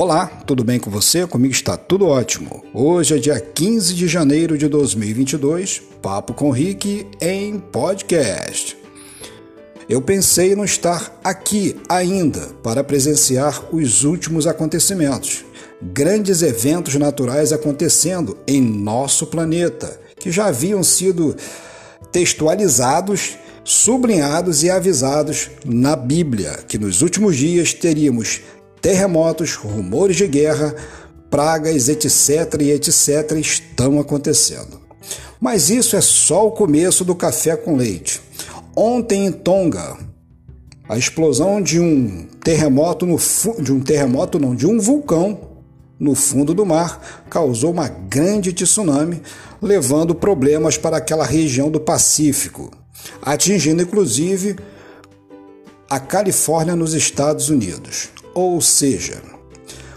Olá, tudo bem com você? Comigo está tudo ótimo. Hoje é dia 15 de janeiro de 2022, Papo com Rick em podcast. Eu pensei não estar aqui ainda para presenciar os últimos acontecimentos, grandes eventos naturais acontecendo em nosso planeta, que já haviam sido textualizados, sublinhados e avisados na Bíblia, que nos últimos dias teríamos terremotos, rumores de guerra, pragas, etc. e etc. estão acontecendo. Mas isso é só o começo do café com leite. Ontem em Tonga, a explosão de um terremoto no de um terremoto não, de um vulcão no fundo do mar causou uma grande tsunami, levando problemas para aquela região do Pacífico, atingindo inclusive a Califórnia nos Estados Unidos. Ou seja,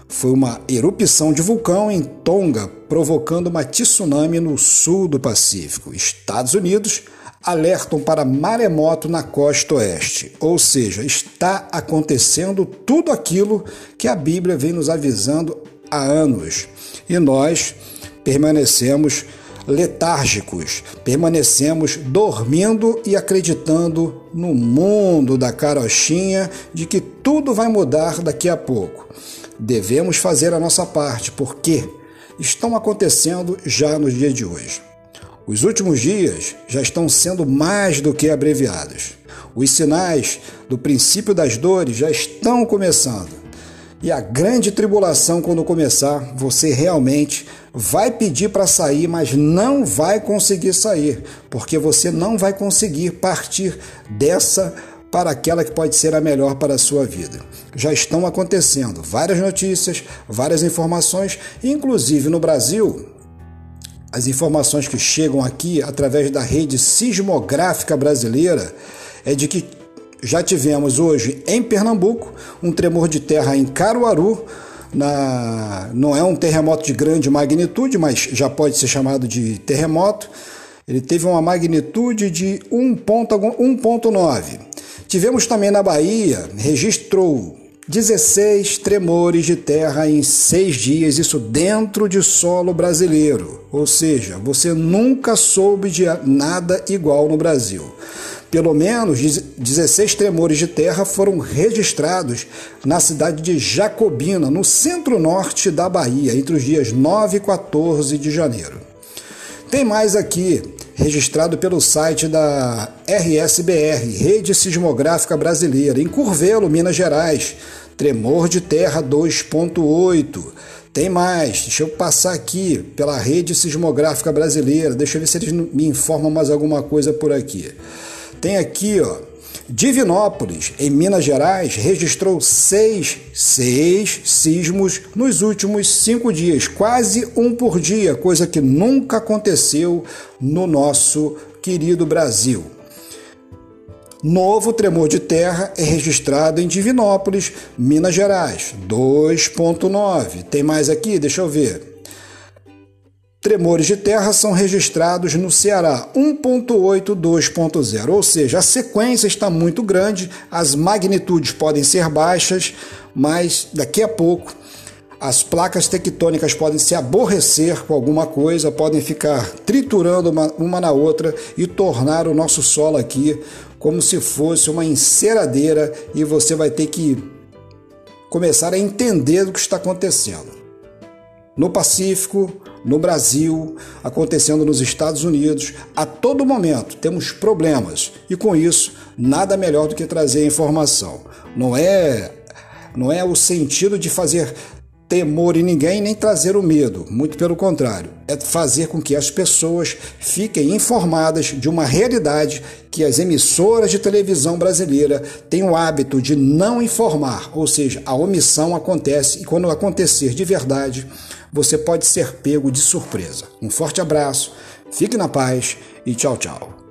foi uma erupção de vulcão em Tonga, provocando uma tsunami no sul do Pacífico. Estados Unidos alertam para maremoto na costa oeste, ou seja, está acontecendo tudo aquilo que a Bíblia vem nos avisando há anos. E nós permanecemos letárgicos, permanecemos dormindo e acreditando no mundo da carochinha de que tudo vai mudar daqui a pouco. Devemos fazer a nossa parte, porque estão acontecendo já nos dias de hoje. Os últimos dias já estão sendo mais do que abreviados. Os sinais do princípio das dores já estão começando. E a grande tribulação, quando começar, você realmente vai pedir para sair, mas não vai conseguir sair, porque você não vai conseguir partir dessa para aquela que pode ser a melhor para a sua vida. Já estão acontecendo várias notícias, várias informações, inclusive no Brasil. As informações que chegam aqui através da rede sismográfica brasileira é de que já tivemos hoje em Pernambuco um tremor de terra em Caruaru. Na, não é um terremoto de grande magnitude, mas já pode ser chamado de terremoto. Ele teve uma magnitude de 1,9. Tivemos também na Bahia, registrou 16 tremores de terra em seis dias, isso dentro de solo brasileiro. Ou seja, você nunca soube de nada igual no Brasil. Pelo menos 16 tremores de terra foram registrados na cidade de Jacobina, no centro-norte da Bahia, entre os dias 9 e 14 de janeiro. Tem mais aqui, registrado pelo site da RSBR, Rede Sismográfica Brasileira, em Curvelo, Minas Gerais. Tremor de terra 2.8. Tem mais, deixa eu passar aqui pela Rede Sismográfica Brasileira, deixa eu ver se eles me informam mais alguma coisa por aqui. Tem aqui, ó, Divinópolis, em Minas Gerais, registrou seis, seis sismos nos últimos cinco dias, quase um por dia, coisa que nunca aconteceu no nosso querido Brasil. Novo tremor de terra é registrado em Divinópolis, Minas Gerais, 2.9. Tem mais aqui? Deixa eu ver. Tremores de terra são registrados no Ceará 1.8, 2.0, ou seja, a sequência está muito grande, as magnitudes podem ser baixas, mas daqui a pouco as placas tectônicas podem se aborrecer com alguma coisa, podem ficar triturando uma, uma na outra e tornar o nosso solo aqui como se fosse uma enceradeira e você vai ter que começar a entender o que está acontecendo. No Pacífico, no Brasil, acontecendo nos Estados Unidos. A todo momento temos problemas e com isso nada melhor do que trazer informação. Não é não é o sentido de fazer temor em ninguém nem trazer o medo, muito pelo contrário, é fazer com que as pessoas fiquem informadas de uma realidade que as emissoras de televisão brasileira têm o hábito de não informar, ou seja, a omissão acontece e quando acontecer de verdade, você pode ser pego de surpresa. Um forte abraço, fique na paz e tchau, tchau.